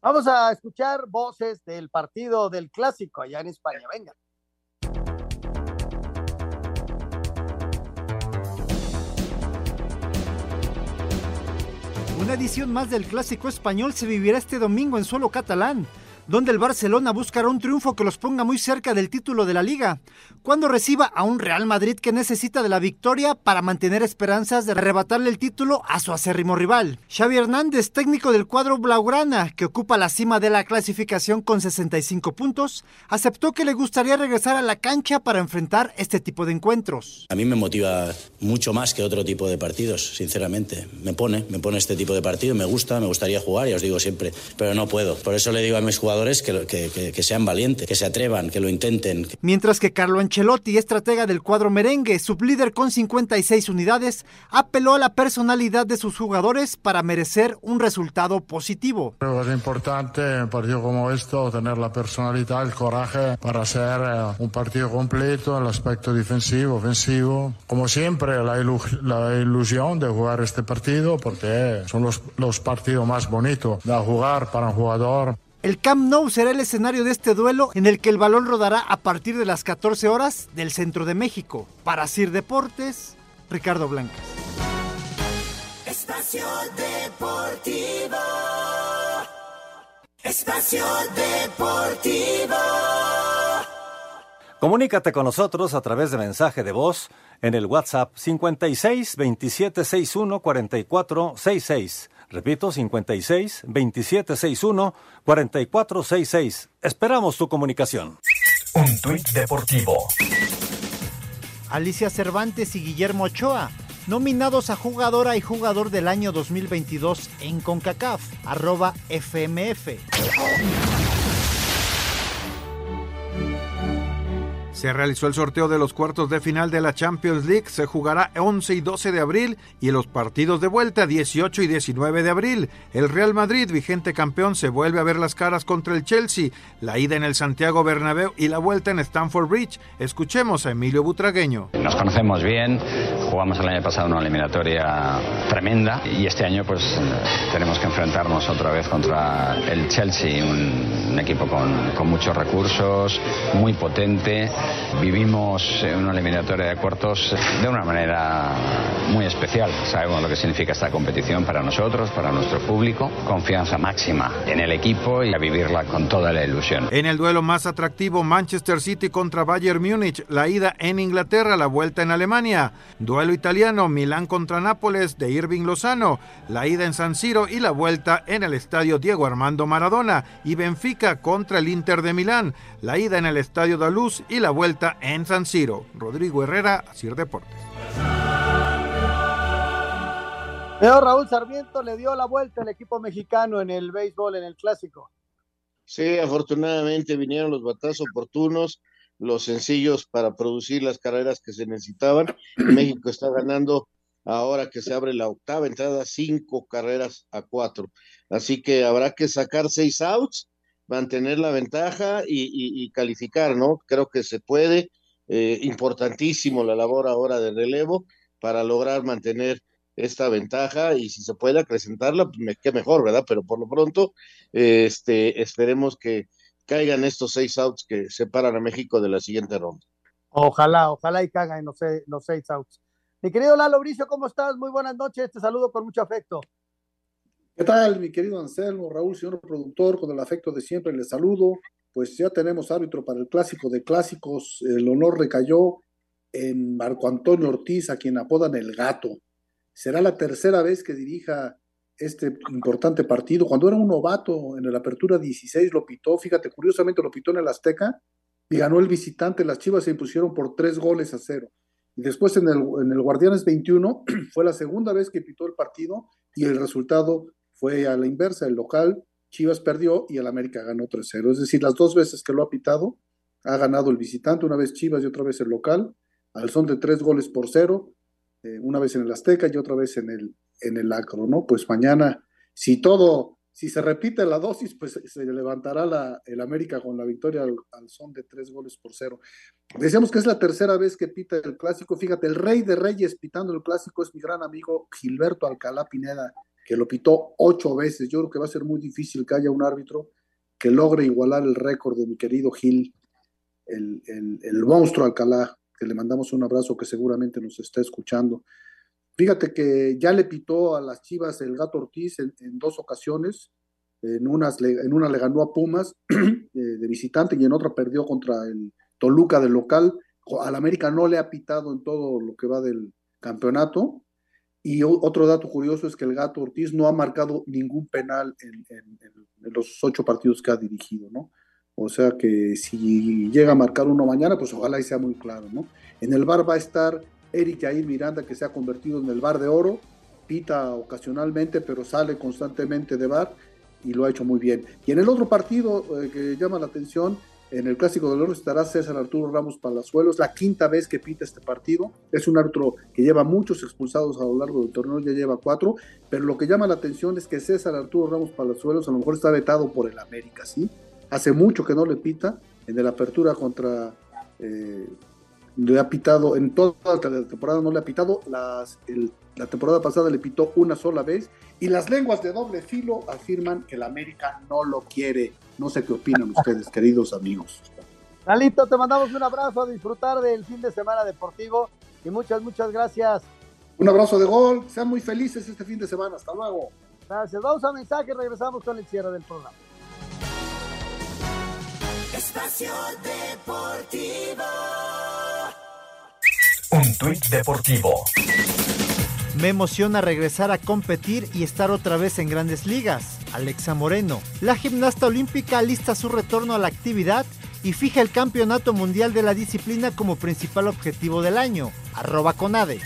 Vamos a escuchar voces del partido del clásico allá en España. Venga. Una edición más del clásico español se vivirá este domingo en suelo catalán donde el Barcelona buscará un triunfo que los ponga muy cerca del título de la liga, cuando reciba a un Real Madrid que necesita de la victoria para mantener esperanzas de arrebatarle el título a su acérrimo rival. Xavi Hernández, técnico del cuadro Blaugrana, que ocupa la cima de la clasificación con 65 puntos, aceptó que le gustaría regresar a la cancha para enfrentar este tipo de encuentros. A mí me motiva mucho más que otro tipo de partidos, sinceramente. Me pone, me pone este tipo de partido, me gusta, me gustaría jugar, ya os digo siempre, pero no puedo. Por eso le digo a mis jugadores que, que, que, sean valientes, que se atrevan, que lo intenten. Mientras que Carlo Ancelotti, estratega del cuadro merengue, sublíder con 56 unidades, apeló a la personalidad de sus jugadores para merecer un resultado positivo. Creo que es importante en un partido como este tener la personalidad, el coraje para hacer eh, un partido completo en el aspecto defensivo, ofensivo. Como siempre, la, ilu la ilusión de jugar este partido porque son los, los partidos más bonitos de jugar para un jugador. El Camp Nou será el escenario de este duelo en el que el balón rodará a partir de las 14 horas del centro de México. Para Sir Deportes, Ricardo Blancas. Espacio Deportivo. Espacio Deportivo. Comunícate con nosotros a través de mensaje de voz en el WhatsApp 56 27 61 44 66 Repito, 56 2761 4466. Esperamos tu comunicación. Un tuit deportivo. Alicia Cervantes y Guillermo Ochoa, nominados a jugadora y jugador del año 2022 en CONCACAF, arroba FMF. Se realizó el sorteo de los cuartos de final de la Champions League. Se jugará 11 y 12 de abril y los partidos de vuelta 18 y 19 de abril. El Real Madrid, vigente campeón, se vuelve a ver las caras contra el Chelsea. La ida en el Santiago Bernabéu y la vuelta en Stamford Bridge. Escuchemos a Emilio Butragueño. Nos conocemos bien, jugamos el año pasado una eliminatoria tremenda y este año pues tenemos que enfrentarnos otra vez contra el Chelsea, un, equipo con muchos recursos, muy potente vivimos una eliminatoria de cuartos de una manera muy especial. Sabemos lo que significa esta competición para nosotros, para nuestro público. Confianza máxima en el equipo y a vivirla con toda la ilusión. En el duelo más atractivo, Manchester City contra Bayern Múnich, la ida en Inglaterra, la vuelta en Alemania. Duelo italiano, Milán contra Nápoles de Irving Lozano, la ida en San Siro y la vuelta en el estadio Diego Armando Maradona. Y Benfica contra el Inter de Milán, la ida en el estadio Daluz y la vuelta en San Siro. Rodrigo Herrera, Sir Deportes. Veo Raúl Sarmiento le dio la vuelta al equipo mexicano en el béisbol, en el clásico. Sí, afortunadamente vinieron los batazos oportunos, los sencillos para producir las carreras que se necesitaban. México está ganando ahora que se abre la octava entrada, cinco carreras a cuatro. Así que habrá que sacar seis outs mantener la ventaja y, calificar, ¿no? Creo que se puede. Eh, importantísimo la labor ahora de relevo para lograr mantener esta ventaja y si se puede acrecentarla, pues qué mejor, ¿verdad? Pero por lo pronto, este, esperemos que caigan estos seis outs que separan a México de la siguiente ronda. Ojalá, ojalá y caigan los, los seis outs. Mi querido Lalo Bricio, ¿cómo estás? Muy buenas noches, te saludo con mucho afecto. ¿Qué tal, mi querido Anselmo, Raúl, señor productor? Con el afecto de siempre les saludo. Pues ya tenemos árbitro para el clásico de clásicos. El honor recayó en Marco Antonio Ortiz, a quien apodan el gato. Será la tercera vez que dirija este importante partido. Cuando era un novato en la apertura 16 lo pitó, fíjate, curiosamente lo pitó en el Azteca y ganó el visitante. Las Chivas se impusieron por tres goles a cero. Y después en el, en el Guardianes 21 fue la segunda vez que pitó el partido y el resultado fue a la inversa. El local, Chivas perdió y el América ganó 3-0. Es decir, las dos veces que lo ha pitado, ha ganado el visitante, una vez Chivas y otra vez el local, al son de tres goles por cero, eh, una vez en el Azteca y otra vez en el, en el Acro, ¿no? Pues mañana, si todo, si se repite la dosis, pues se levantará la, el América con la victoria al, al, son de tres goles por cero. Decíamos que es la tercera vez que pita el clásico. Fíjate, el rey de reyes pitando el clásico es mi gran amigo Gilberto Alcalá Pineda, que lo pitó ocho veces. Yo creo que va a ser muy difícil que haya un árbitro que logre igualar el récord de mi querido Gil, el, el, el monstruo Alcalá, que le mandamos un abrazo que seguramente nos está escuchando. Fíjate que ya le pitó a las Chivas el Gato Ortiz en, dos ocasiones. En, unas, en una le ganó a Pumas eh, de visitante y en otra perdió contra el Toluca del local. Al América no le ha pitado en todo lo que va del campeonato. Y otro dato curioso es que el Gato Ortiz no ha marcado ningún penal en, los ocho partidos que ha dirigido, ¿no? O sea que si llega a marcar uno mañana, pues ojalá y sea muy claro, ¿no? En el bar va a estar Eric Jair Miranda, que se ha convertido en el bar de oro, pita ocasionalmente, pero sale constantemente de bar y lo ha hecho muy bien. Y en el otro partido eh, que llama la atención, en el Clásico de Oro estará César Arturo Ramos Palazuelos, la quinta vez que pita este partido. Es un árbitro que lleva muchos expulsados a lo largo del torneo, ya lleva cuatro, pero lo que llama la atención es que César Arturo Ramos Palazuelos a lo mejor está vetado por el América, ¿sí? Hace mucho que no le pita, en la apertura contra... Eh, le ha pitado, en toda la temporada no le ha pitado, las, el, la temporada pasada le pitó una sola vez y las lenguas de doble filo afirman que el América no lo quiere. No sé qué opinan ustedes, queridos amigos. Lalito, te mandamos un abrazo a disfrutar del fin de semana deportivo y muchas, muchas gracias. Un abrazo de gol, sean muy felices este fin de semana, hasta luego. Gracias, vamos a mensaje, regresamos con el cierre del programa. Espacio Deportivo. Un tuit deportivo. Me emociona regresar a competir y estar otra vez en grandes ligas. Alexa Moreno. La gimnasta olímpica lista su retorno a la actividad y fija el campeonato mundial de la disciplina como principal objetivo del año. Arroba Conade.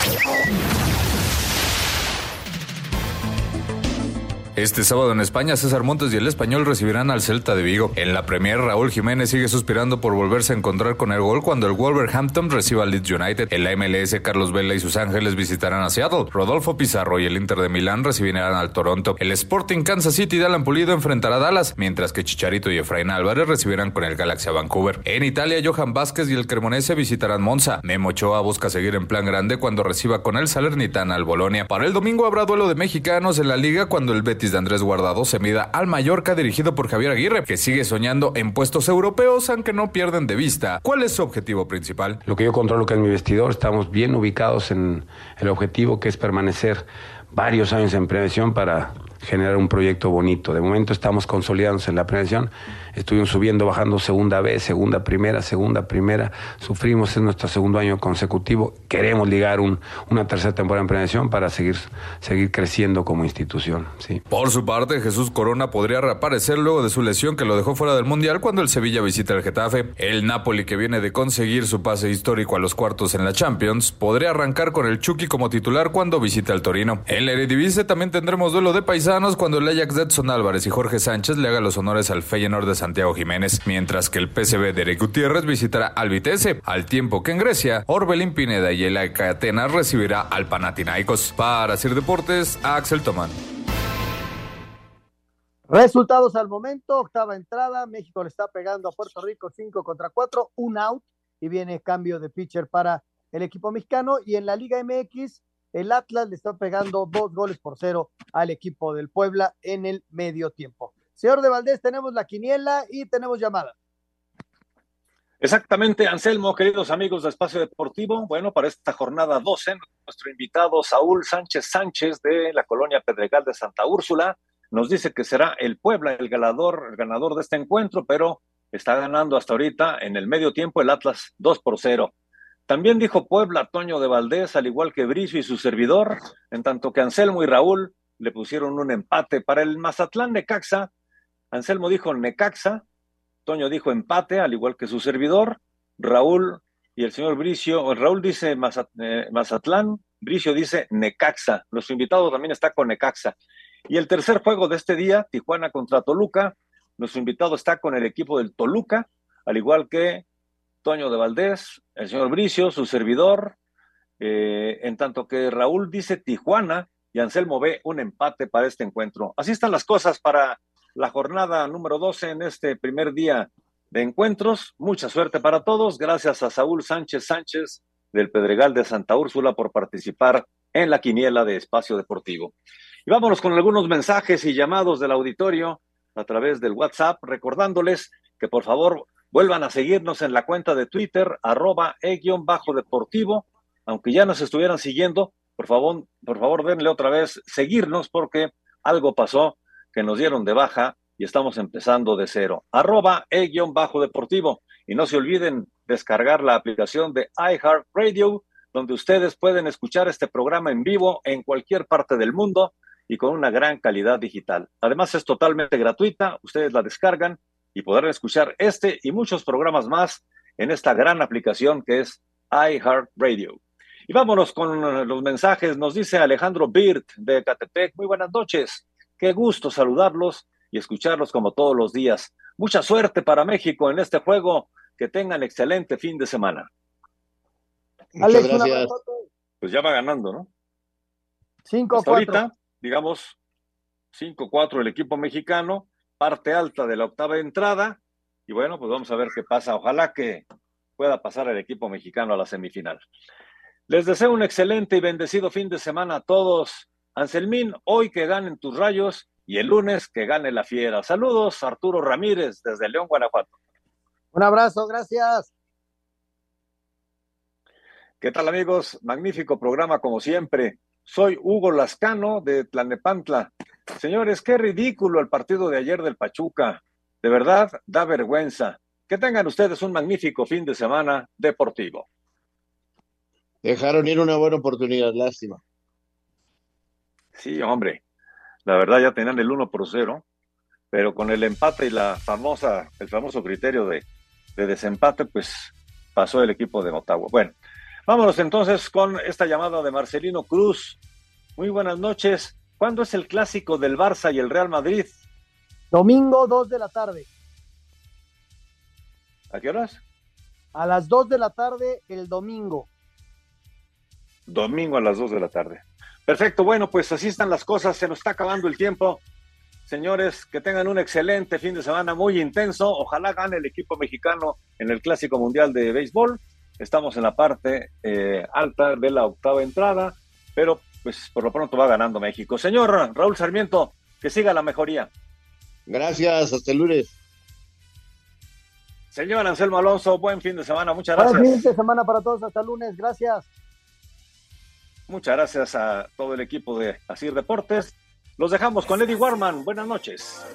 Este sábado en España, César Montes y el español recibirán al Celta de Vigo. En la Premier, Raúl Jiménez sigue suspirando por volverse a encontrar con el gol cuando el Wolverhampton reciba al Leeds United. En la MLS, Carlos Vela y sus Ángeles visitarán a Seattle. Rodolfo Pizarro y el Inter de Milán recibirán al Toronto. El Sporting Kansas City de Alan Pulido enfrentará a Dallas, mientras que Chicharito y Efraín Álvarez recibirán con el Galaxia Vancouver. En Italia, Johan Vázquez y el Cremonese visitarán Monza. Memo Ochoa busca seguir en plan grande cuando reciba con el Salernitana al Bolonia. Para el domingo habrá duelo de mexicanos en la liga cuando el Betis de Andrés Guardado se mida al Mallorca dirigido por Javier Aguirre, que sigue soñando en puestos europeos, aunque no pierden de vista cuál es su objetivo principal. Lo que yo controlo que es mi vestidor, estamos bien ubicados en el objetivo que es permanecer varios años en prevención para generar un proyecto bonito. De momento estamos consolidándonos en la prevención. Estuvimos subiendo, bajando segunda vez, segunda, primera, segunda, primera. Sufrimos en nuestro segundo año consecutivo. Queremos ligar un, una tercera temporada en prevención para seguir, seguir creciendo como institución. Sí. Por su parte, Jesús Corona podría reaparecer luego de su lesión que lo dejó fuera del Mundial cuando el Sevilla visita el Getafe. El Napoli, que viene de conseguir su pase histórico a los cuartos en la Champions, podría arrancar con el Chucky como titular cuando visite al Torino. En la Eredivisie también tendremos duelo de paisanos cuando el Ajax de Edson Álvarez y Jorge Sánchez le haga los honores al Feyenoord de Santiago Jiménez, mientras que el PSV de Eric Gutiérrez visitará al Vitesse, al tiempo que en Grecia, Orbelín Pineda y el AEK Atenas recibirá al Panathinaikos. Para Sir Deportes, Axel Tomán. Resultados al momento, octava entrada, México le está pegando a Puerto Rico 5 contra 4, un out y viene cambio de pitcher para el equipo mexicano y en la Liga MX el Atlas le está pegando dos goles por cero al equipo del Puebla en el medio tiempo. Señor de Valdés, tenemos la quiniela y tenemos llamada. Exactamente, Anselmo, queridos amigos de Espacio Deportivo. Bueno, para esta jornada 12, nuestro invitado Saúl Sánchez Sánchez de la colonia Pedregal de Santa Úrsula nos dice que será el Puebla el ganador, el ganador de este encuentro, pero está ganando hasta ahorita en el medio tiempo el Atlas 2 por 0. También dijo Puebla Toño de Valdés, al igual que Bricio y su servidor, en tanto que Anselmo y Raúl le pusieron un empate para el Mazatlán Necaxa. Anselmo dijo Necaxa, Toño dijo empate, al igual que su servidor. Raúl y el señor Bricio, Raúl dice eh, Mazatlán, Bricio dice Necaxa. Nuestro invitado también está con Necaxa. Y el tercer juego de este día, Tijuana contra Toluca. Nuestro invitado está con el equipo del Toluca, al igual que Toño de Valdés, el señor Bricio, su servidor, eh, en tanto que Raúl dice Tijuana y Anselmo ve un empate para este encuentro. Así están las cosas para la jornada número 12 en este primer día de encuentros. Mucha suerte para todos. Gracias a Saúl Sánchez Sánchez del Pedregal de Santa Úrsula por participar en la quiniela de Espacio Deportivo. Y vámonos con algunos mensajes y llamados del auditorio a través del WhatsApp, recordándoles que por favor vuelvan a seguirnos en la cuenta de Twitter, arroba e-deportivo, aunque ya nos estuvieran siguiendo, por favor, por favor denle otra vez seguirnos porque algo pasó que nos dieron de baja y estamos empezando de cero. Arroba e-deportivo. Y no se olviden descargar la aplicación de iHeartRadio, donde ustedes pueden escuchar este programa en vivo en cualquier parte del mundo y con una gran calidad digital. Además es totalmente gratuita, ustedes la descargan y podrán escuchar este y muchos programas más en esta gran aplicación que es iHeartRadio. Y vámonos con los mensajes. Nos dice Alejandro Birt de Catepec. Muy buenas noches. Qué gusto saludarlos y escucharlos como todos los días. Mucha suerte para México en este juego. Que tengan excelente fin de semana. Muchas gracias. Pues ya va ganando, ¿no? 5 ahorita, digamos, 5-4 el equipo mexicano, parte alta de la octava entrada. Y bueno, pues vamos a ver qué pasa. Ojalá que pueda pasar el equipo mexicano a la semifinal. Les deseo un excelente y bendecido fin de semana a todos. Anselmín, hoy que ganen tus rayos y el lunes que gane la fiera. Saludos, Arturo Ramírez, desde León, Guanajuato. Un abrazo, gracias. ¿Qué tal amigos? Magnífico programa como siempre. Soy Hugo Lascano de Tlanepantla. Señores, qué ridículo el partido de ayer del Pachuca. De verdad, da vergüenza. Que tengan ustedes un magnífico fin de semana deportivo. Dejaron ir una buena oportunidad, lástima. Sí, hombre la verdad ya tenían el 1 por 0, pero con el empate y la famosa, el famoso criterio de, desempate, pues pasó el equipo de Motagua. Bueno, vámonos entonces con esta llamada de Marcelino Cruz. Muy buenas noches. ¿Cuándo es el clásico del Barça y el Real Madrid? Domingo 2 de la tarde. ¿A qué horas? A las 2 de la tarde el domingo. Domingo a las 2 de la tarde. Perfecto, bueno, pues así están las cosas, se nos está acabando el tiempo. Señores, que tengan un excelente fin de semana muy intenso. Ojalá gane el equipo mexicano en el Clásico Mundial de Béisbol. Estamos en la parte eh, alta de la octava entrada, pero pues por lo pronto va ganando México. Señor Raúl Sarmiento, que siga la mejoría. Gracias, hasta el lunes. Señor Anselmo Alonso, buen fin de semana, muchas gracias. Buen fin de semana para todos, hasta el lunes, gracias. Muchas gracias a todo el equipo de Asir Deportes. Los dejamos con Eddie Warman. Buenas noches.